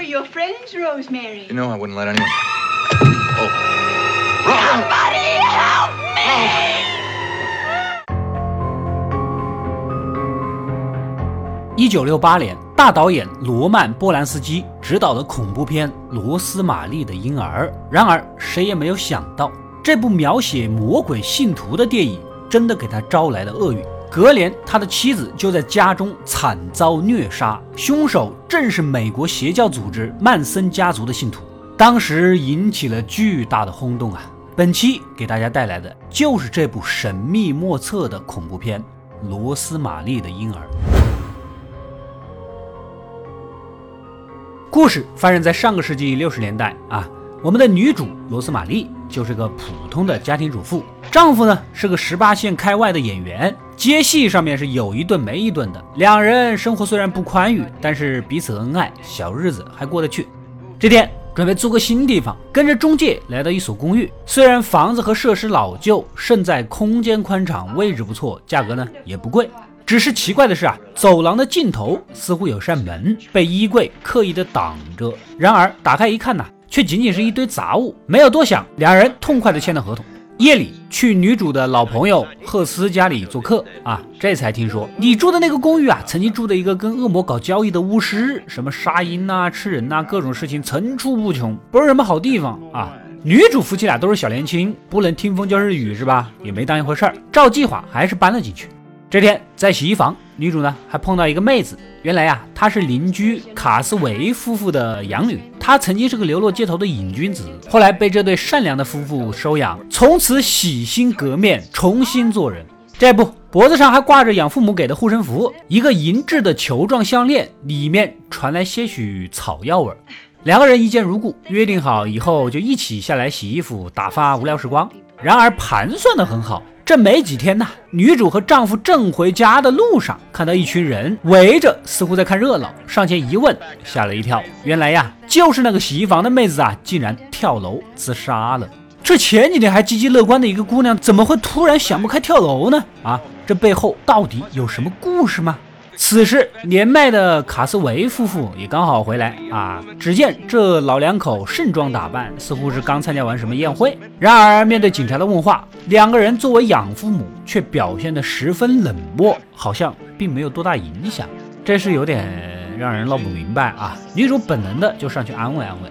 We're your friends, Rosemary. You know I wouldn't let anyone. Oh. Somebody help me! 一九六八年，大导演罗曼·波兰斯基执导的恐怖片《罗斯玛丽的婴儿》。然而，谁也没有想到，这部描写魔鬼信徒的电影，真的给他招来了厄运。隔年，他的妻子就在家中惨遭虐杀，凶手正是美国邪教组织曼森家族的信徒。当时引起了巨大的轰动啊！本期给大家带来的就是这部神秘莫测的恐怖片《罗斯玛丽的婴儿》。故事发生在上个世纪六十年代啊，我们的女主罗斯玛丽就是个普通的家庭主妇，丈夫呢是个十八线开外的演员，接戏上面是有一顿没一顿的。两人生活虽然不宽裕，但是彼此恩爱，小日子还过得去。这天准备租个新地方，跟着中介来到一所公寓，虽然房子和设施老旧，胜在空间宽敞，位置不错，价格呢也不贵。只是奇怪的是啊，走廊的尽头似乎有扇门被衣柜刻意的挡着。然而打开一看呢，却仅仅是一堆杂物。没有多想，两人痛快的签了合同。夜里去女主的老朋友赫斯家里做客啊，这才听说你住的那个公寓啊，曾经住的一个跟恶魔搞交易的巫师，什么杀婴呐、吃人呐，各种事情层出不穷，不是什么好地方啊。女主夫妻俩都是小年轻，不能听风就是雨是吧？也没当一回事儿，照计划还是搬了进去。这天在洗衣房，女主呢还碰到一个妹子。原来呀，她是邻居卡斯维夫妇的养女。她曾经是个流落街头的瘾君子，后来被这对善良的夫妇收养，从此洗心革面，重新做人。这不，脖子上还挂着养父母给的护身符，一个银质的球状项链，里面传来些许草药味。两个人一见如故，约定好以后就一起下来洗衣服，打发无聊时光。然而盘算的很好。这没几天呐，女主和丈夫正回家的路上，看到一群人围着，似乎在看热闹。上前一问，吓了一跳，原来呀，就是那个洗衣房的妹子啊，竟然跳楼自杀了。这前几天还积极乐观的一个姑娘，怎么会突然想不开跳楼呢？啊，这背后到底有什么故事吗？此时，年迈的卡斯维夫妇也刚好回来啊。只见这老两口盛装打扮，似乎是刚参加完什么宴会。然而，面对警察的问话，两个人作为养父母却表现得十分冷漠，好像并没有多大影响。这是有点让人闹不明白啊。女主本能的就上去安慰安慰。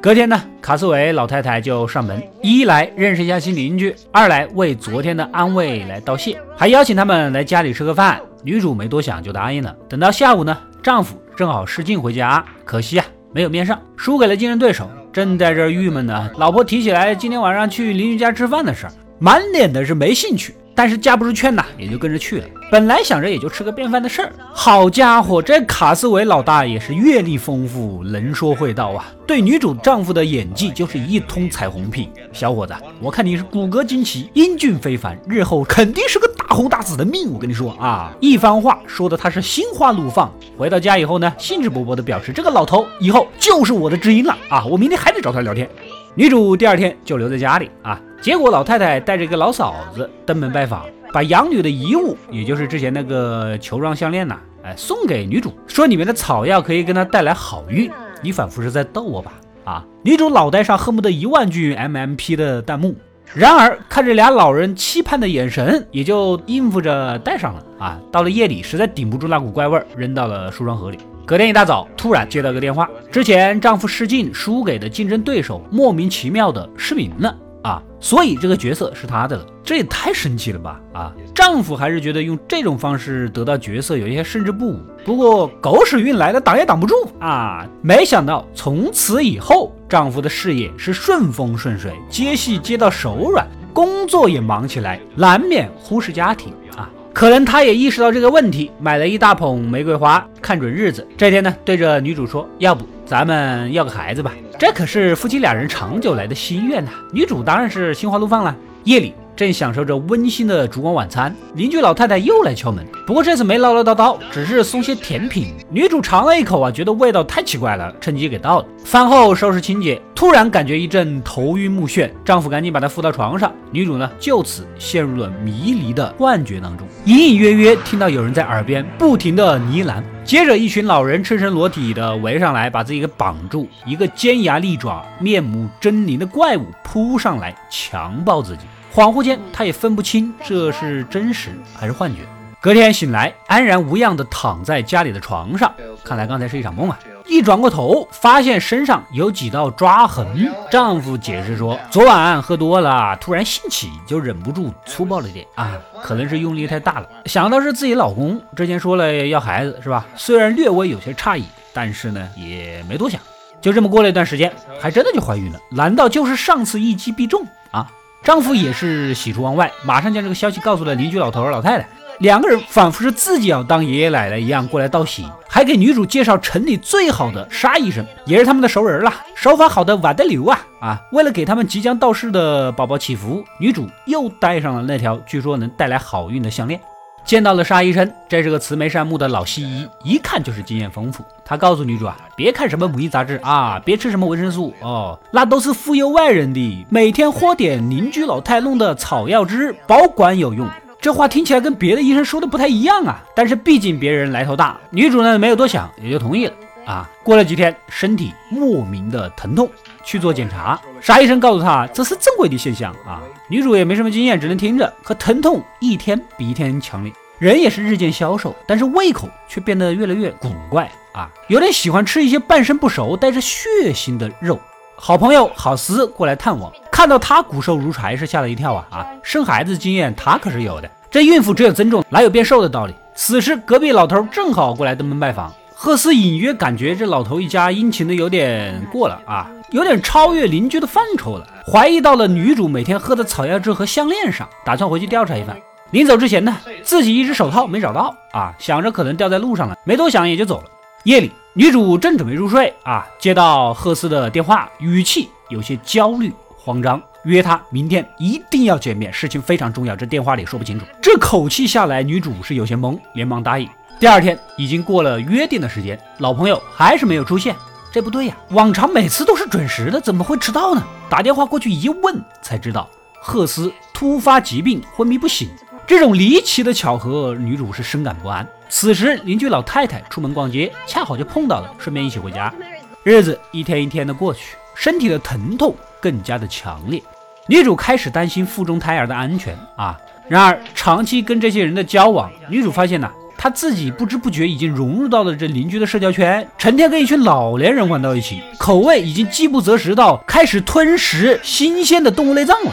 隔天呢，卡斯维老太太就上门，一来认识一下新邻居，二来为昨天的安慰来道谢，还邀请他们来家里吃个饭。女主没多想就答应了。等到下午呢，丈夫正好试镜回家，可惜啊没有面上，输给了竞争对手。正在这郁闷呢，老婆提起来今天晚上去邻居家吃饭的事儿，满脸的是没兴趣。但是架不住劝呐，也就跟着去了。本来想着也就吃个便饭的事儿，好家伙，这卡斯维老大也是阅历丰富，能说会道啊！对女主丈夫的演技就是一通彩虹屁。小伙子，我看你是骨骼惊奇，英俊非凡，日后肯定是个大红大紫的命。我跟你说啊，一番话说的他是心花怒放。回到家以后呢，兴致勃勃的表示这个老头以后就是我的知音了啊！我明天还得找他聊天。女主第二天就留在家里啊。结果老太太带着一个老嫂子登门拜访，把养女的遗物，也就是之前那个球状项链呐，哎，送给女主，说里面的草药可以跟她带来好运。你仿佛是在逗我吧？啊！女主脑袋上恨不得一万句 MMP 的弹幕。然而看着俩老人期盼的眼神，也就应付着戴上了啊。到了夜里，实在顶不住那股怪味，扔到了梳妆盒里。隔天一大早，突然接到个电话，之前丈夫试镜输给的竞争对手，莫名其妙的失明了。啊，所以这个角色是她的了，这也太神奇了吧！啊，丈夫还是觉得用这种方式得到角色有一些胜之不武。不过狗屎运来了，挡也挡不住啊！没想到从此以后，丈夫的事业是顺风顺水，接戏接到手软，工作也忙起来，难免忽视家庭啊。可能他也意识到这个问题，买了一大捧玫瑰花，看准日子，这天呢，对着女主说：“要不咱们要个孩子吧？”这可是夫妻俩人长久来的心愿呐。女主当然是心花怒放了。夜里正享受着温馨的烛光晚餐，邻居老太太又来敲门，不过这次没唠唠叨叨，只是送些甜品。女主尝了一口啊，觉得味道太奇怪了，趁机给倒了。饭后收拾清洁。突然感觉一阵头晕目眩，丈夫赶紧把她扶到床上，女主呢就此陷入了迷离的幻觉当中，隐隐约约听到有人在耳边不停的呢喃，接着一群老人赤身裸体的围上来，把自己给绑住，一个尖牙利爪、面目狰狞的怪物扑上来强暴自己，恍惚间她也分不清这是真实还是幻觉。隔天醒来，安然无恙地躺在家里的床上，看来刚才是一场梦啊！一转过头，发现身上有几道抓痕。丈夫解释说，昨晚喝多了，突然兴起，就忍不住粗暴了点啊，可能是用力太大了。想到是自己老公之前说了要孩子，是吧？虽然略微有些诧异，但是呢，也没多想。就这么过了一段时间，还真的就怀孕了。难道就是上次一击必中？丈夫也是喜出望外，马上将这个消息告诉了邻居老头老太太。两个人仿佛是自己要当爷爷奶奶一样过来道喜，还给女主介绍城里最好的沙医生，也是他们的熟人了，手法好的瓦德流啊啊！为了给他们即将到世的宝宝祈福，女主又戴上了那条据说能带来好运的项链。见到了沙医生，这是个慈眉善目的老西医，一看就是经验丰富。他告诉女主啊，别看什么母婴杂志啊，别吃什么维生素哦，那都是忽悠外人的，每天喝点邻居老太弄的草药汁，保管有用。这话听起来跟别的医生说的不太一样啊，但是毕竟别人来头大，女主呢没有多想，也就同意了啊。过了几天，身体莫名的疼痛，去做检查，沙医生告诉她这是正规的现象啊。女主也没什么经验，只能听着，可疼痛一天比一天强烈，人也是日渐消瘦，但是胃口却变得越来越古怪啊，有点喜欢吃一些半生不熟、带着血腥的肉。好朋友郝思过来探望，看到他骨瘦如柴，是吓了一跳啊啊！生孩子经验他可是有的，这孕妇只有增重，哪有变瘦的道理？此时隔壁老头正好过来登门拜访，赫斯隐约感觉这老头一家殷勤的有点过了啊，有点超越邻居的范畴了，怀疑到了女主每天喝的草药汁和项链上，打算回去调查一番。临走之前呢，自己一只手套没找到啊，想着可能掉在路上了，没多想也就走了。夜里。女主正准备入睡啊，接到赫斯的电话，语气有些焦虑慌张，约他明天一定要见面，事情非常重要。这电话里说不清楚，这口气下来，女主是有些懵，连忙答应。第二天已经过了约定的时间，老朋友还是没有出现，这不对呀，往常每次都是准时的，怎么会迟到呢？打电话过去一问，才知道赫斯突发疾病，昏迷不醒。这种离奇的巧合，女主是深感不安。此时，邻居老太太出门逛街，恰好就碰到了，顺便一起回家。日子一天一天的过去，身体的疼痛更加的强烈。女主开始担心腹中胎儿的安全啊。然而，长期跟这些人的交往，女主发现呢，她自己不知不觉已经融入到了这邻居的社交圈，成天跟一群老年人玩到一起，口味已经饥不择食到开始吞食新鲜的动物内脏了。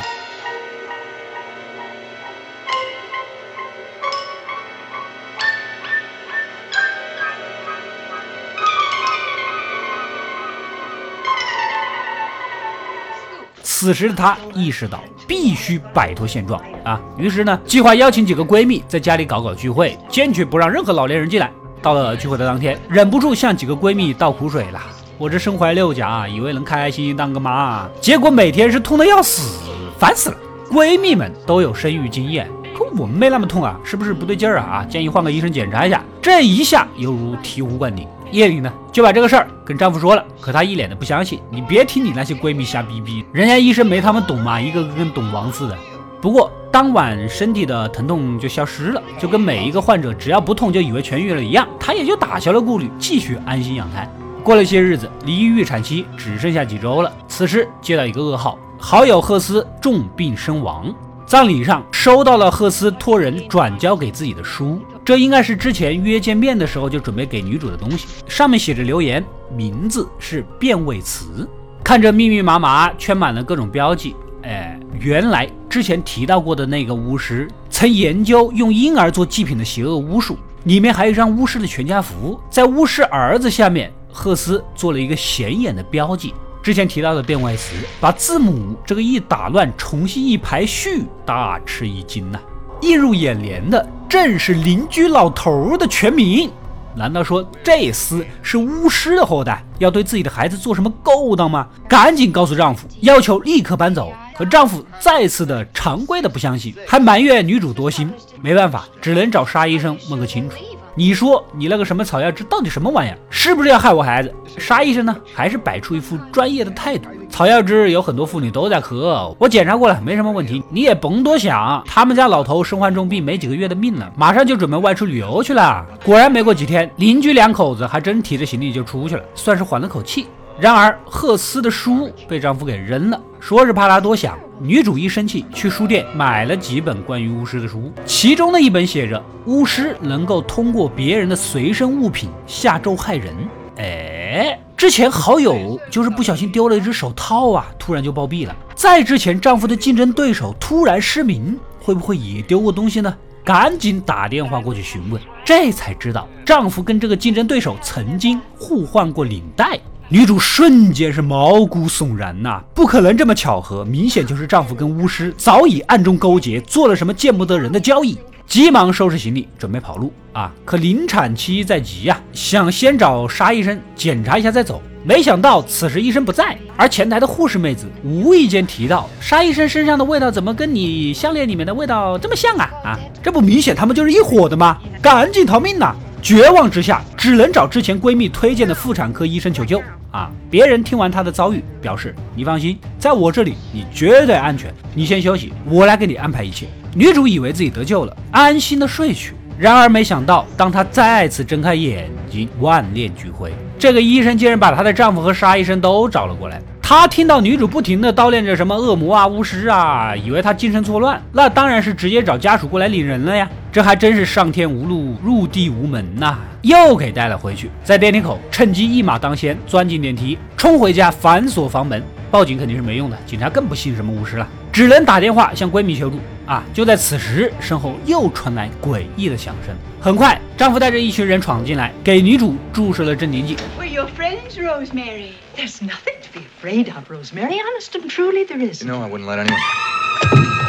此时的她意识到必须摆脱现状啊，于是呢，计划邀请几个闺蜜在家里搞搞聚会，坚决不让任何老年人进来。到了聚会的当天，忍不住向几个闺蜜倒苦水了。我这身怀六甲，以为能开开心心当个妈，结果每天是痛的要死，烦死了。闺蜜们都有生育经验，可我们没那么痛啊，是不是不对劲儿啊？啊，建议换个医生检查一下。这一下犹如醍醐灌顶。夜里呢，就把这个事儿跟丈夫说了，可她一脸的不相信。你别听你那些闺蜜瞎逼逼，人家医生没他们懂嘛，一个个跟懂王似的。不过当晚身体的疼痛就消失了，就跟每一个患者只要不痛就以为痊愈了一样，她也就打消了顾虑，继续安心养胎。过了些日子，离预产期只剩下几周了。此时接到一个噩耗，好友赫斯重病身亡。葬礼上收到了赫斯托人转交给自己的书。这应该是之前约见面的时候就准备给女主的东西，上面写着留言，名字是变位词，看着密密麻麻，圈满了各种标记。哎，原来之前提到过的那个巫师曾研究用婴儿做祭品的邪恶巫术，里面还有一张巫师的全家福，在巫师儿子下面，赫斯做了一个显眼的标记。之前提到的变位词，把字母这个一打乱，重新一排序，大吃一惊呐！映入眼帘的正是邻居老头的全名。难道说这厮是巫师的后代，要对自己的孩子做什么勾当吗？赶紧告诉丈夫，要求立刻搬走。可丈夫再次的常规的不相信，还埋怨女主多心。没办法，只能找沙医生问个清楚。你说你那个什么草药汁到底什么玩意儿？是不是要害我孩子？啥意思呢，还是摆出一副专业的态度。草药汁有很多妇女都在喝，我检查过了，没什么问题。你也甭多想，他们家老头身患重病，没几个月的命了，马上就准备外出旅游去了。果然没过几天，邻居两口子还真提着行李就出去了，算是缓了口气。然而，赫斯的书被丈夫给扔了，说是怕他多想。女主一生气，去书店买了几本关于巫师的书，其中的一本写着巫师能够通过别人的随身物品下咒害人。哎，之前好友就是不小心丢了一只手套啊，突然就暴毙了。再之前，丈夫的竞争对手突然失明，会不会也丢过东西呢？赶紧打电话过去询问，这才知道丈夫跟这个竞争对手曾经互换过领带。女主瞬间是毛骨悚然呐，不可能这么巧合，明显就是丈夫跟巫师早已暗中勾结，做了什么见不得人的交易。急忙收拾行李准备跑路啊！可临产期在即呀，想先找沙医生检查一下再走，没想到此时医生不在，而前台的护士妹子无意间提到沙医生身上的味道怎么跟你项链里面的味道这么像啊啊！这不明显他们就是一伙的吗？赶紧逃命呐！绝望之下，只能找之前闺蜜推荐的妇产科医生求救。啊！别人听完她的遭遇，表示你放心，在我这里你绝对安全。你先休息，我来给你安排一切。女主以为自己得救了，安心的睡去。然而没想到，当她再次睁开眼睛，万念俱灰。这个医生竟然把她的丈夫和沙医生都找了过来。他听到女主不停的叨念着什么恶魔啊、巫师啊，以为她精神错乱，那当然是直接找家属过来领人了呀。这还真是上天无路，入地无门呐！又给带了回去，在电梯口趁机一马当先，钻进电梯，冲回家反锁房门。报警肯定是没用的，警察更不信什么巫师了，只能打电话向闺蜜求助。啊！就在此时，身后又传来诡异的响声。很快，丈夫带着一群人闯进来，给女主注射了镇定剂。Your friends, Rosemary. There's nothing to be afraid of, Rosemary. Honest and truly, there is. You know, I wouldn't let anyone.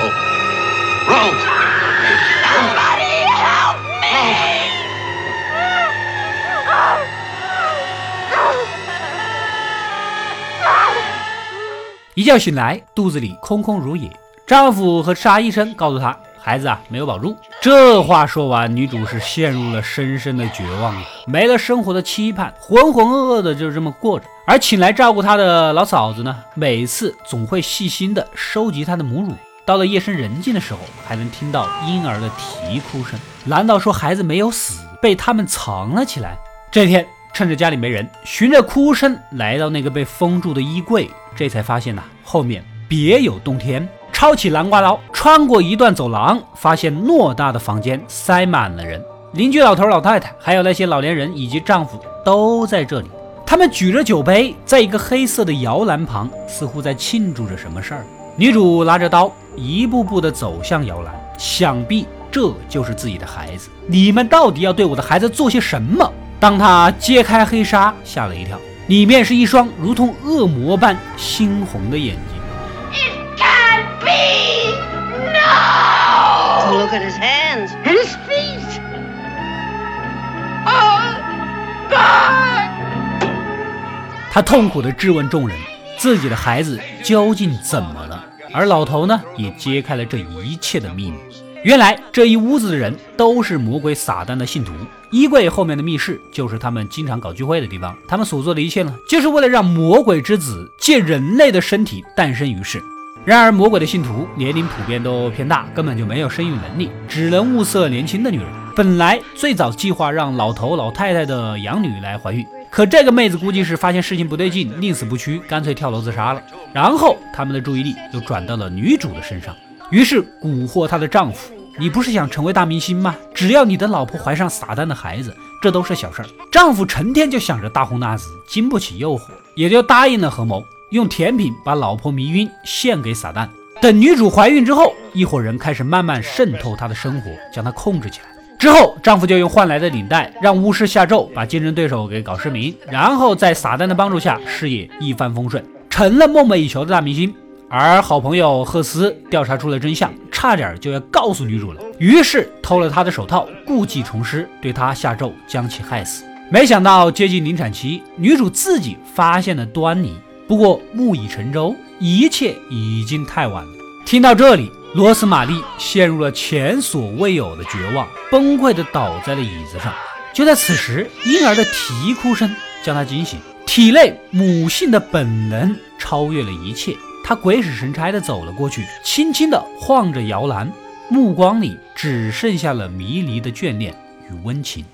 Oh. Rose! Somebody help me! 一觉醒来，肚子里空空如也。丈夫和沙医生告诉她，孩子啊没有保住。这话说完，女主是陷入了深深的绝望啊，没了生活的期盼，浑浑噩噩的就这么过着。而请来照顾她的老嫂子呢，每次总会细心的收集她的母乳。到了夜深人静的时候，还能听到婴儿的啼哭声。难道说孩子没有死，被他们藏了起来？这天趁着家里没人，循着哭声来到那个被封住的衣柜，这才发现呐，后面别有洞天。抄起南瓜刀，穿过一段走廊，发现偌大的房间塞满了人，邻居老头老太太，还有那些老年人以及丈夫都在这里。他们举着酒杯，在一个黑色的摇篮旁，似乎在庆祝着什么事儿。女主拿着刀，一步步地走向摇篮，想必这就是自己的孩子。你们到底要对我的孩子做些什么？当她揭开黑纱，吓了一跳，里面是一双如同恶魔般猩红的眼睛。Look 痛苦地质问众人：自己的孩子究竟怎么了？而老头呢，也揭开了这一切的秘密。原来这一屋子的人都是魔鬼撒旦的信徒。衣柜后面的密室就是他们经常搞聚会的地方。他们所做的一切呢，就是为了让魔鬼之子借人类的身体诞生于世。然而，魔鬼的信徒年龄普遍都偏大，根本就没有生育能力，只能物色年轻的女人。本来最早计划让老头老太太的养女来怀孕，可这个妹子估计是发现事情不对劲，宁死不屈，干脆跳楼自杀了。然后他们的注意力又转到了女主的身上，于是蛊惑她的丈夫：“你不是想成为大明星吗？只要你的老婆怀上撒旦的孩子，这都是小事儿。”丈夫成天就想着大红大紫，经不起诱惑，也就答应了合谋。用甜品把老婆迷晕，献给撒旦。等女主怀孕之后，一伙人开始慢慢渗透她的生活，将她控制起来。之后，丈夫就用换来的领带让巫师下咒，把竞争对手给搞失明，然后在撒旦的帮助下，事业一帆风顺，成了梦寐以求的大明星。而好朋友赫斯调查出了真相，差点就要告诉女主了，于是偷了她的手套，故技重施，对她下咒，将其害死。没想到接近临产期，女主自己发现了端倪。不过木已成舟，一切已经太晚了。听到这里，罗斯玛丽陷入了前所未有的绝望，崩溃的倒在了椅子上。就在此时，婴儿的啼哭声将她惊醒，体内母性的本能超越了一切。她鬼使神差地走了过去，轻轻地晃着摇篮，目光里只剩下了迷离的眷恋与温情。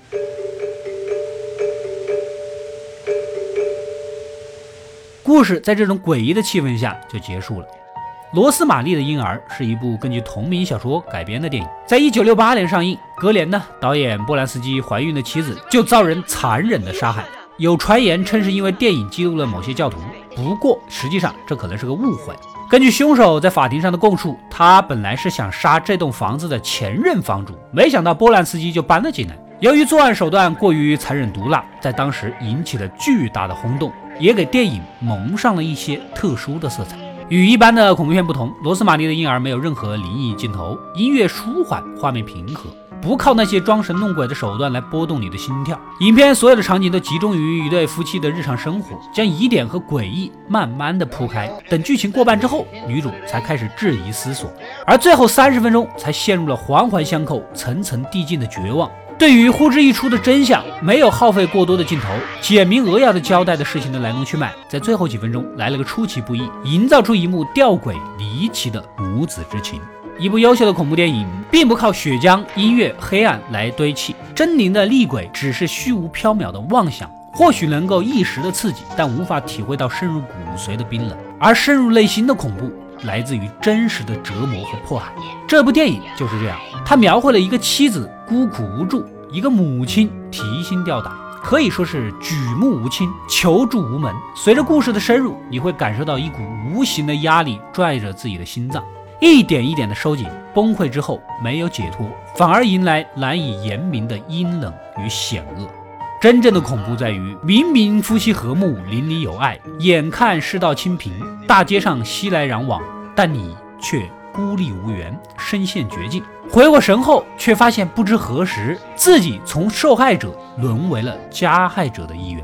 故事在这种诡异的气氛下就结束了。罗斯玛丽的婴儿是一部根据同名小说改编的电影，在一九六八年上映。隔年呢，导演波兰斯基怀孕的妻子就遭人残忍的杀害。有传言称是因为电影激怒了某些教徒，不过实际上这可能是个误会。根据凶手在法庭上的供述，他本来是想杀这栋房子的前任房主，没想到波兰斯基就搬了进来。由于作案手段过于残忍毒辣，在当时引起了巨大的轰动，也给电影蒙上了一些特殊的色彩。与一般的恐怖片不同，《罗斯玛丽的婴儿》没有任何灵异镜头，音乐舒缓，画面平和。不靠那些装神弄鬼的手段来拨动你的心跳，影片所有的场景都集中于一对夫妻的日常生活，将疑点和诡异慢慢的铺开。等剧情过半之后，女主才开始质疑思索，而最后三十分钟才陷入了环环相扣、层层递进的绝望。对于呼之欲出的真相，没有耗费过多的镜头，简明扼要的交代的事情的来龙去脉，在最后几分钟来了个出其不意，营造出一幕吊诡离奇的母子之情。一部优秀的恐怖电影，并不靠血浆、音乐、黑暗来堆砌，狰狞的厉鬼只是虚无缥缈的妄想，或许能够一时的刺激，但无法体会到深入骨髓的冰冷。而深入内心的恐怖，来自于真实的折磨和迫害。这部电影就是这样，它描绘了一个妻子孤苦无助，一个母亲提心吊胆，可以说是举目无亲，求助无门。随着故事的深入，你会感受到一股无形的压力拽着自己的心脏。一点一点的收紧，崩溃之后没有解脱，反而迎来难以言明的阴冷与险恶。真正的恐怖在于，明明夫妻和睦，邻里友爱，眼看世道清平，大街上熙来攘往，但你却孤立无援，身陷绝境。回过神后，却发现不知何时，自己从受害者沦为了加害者的一员。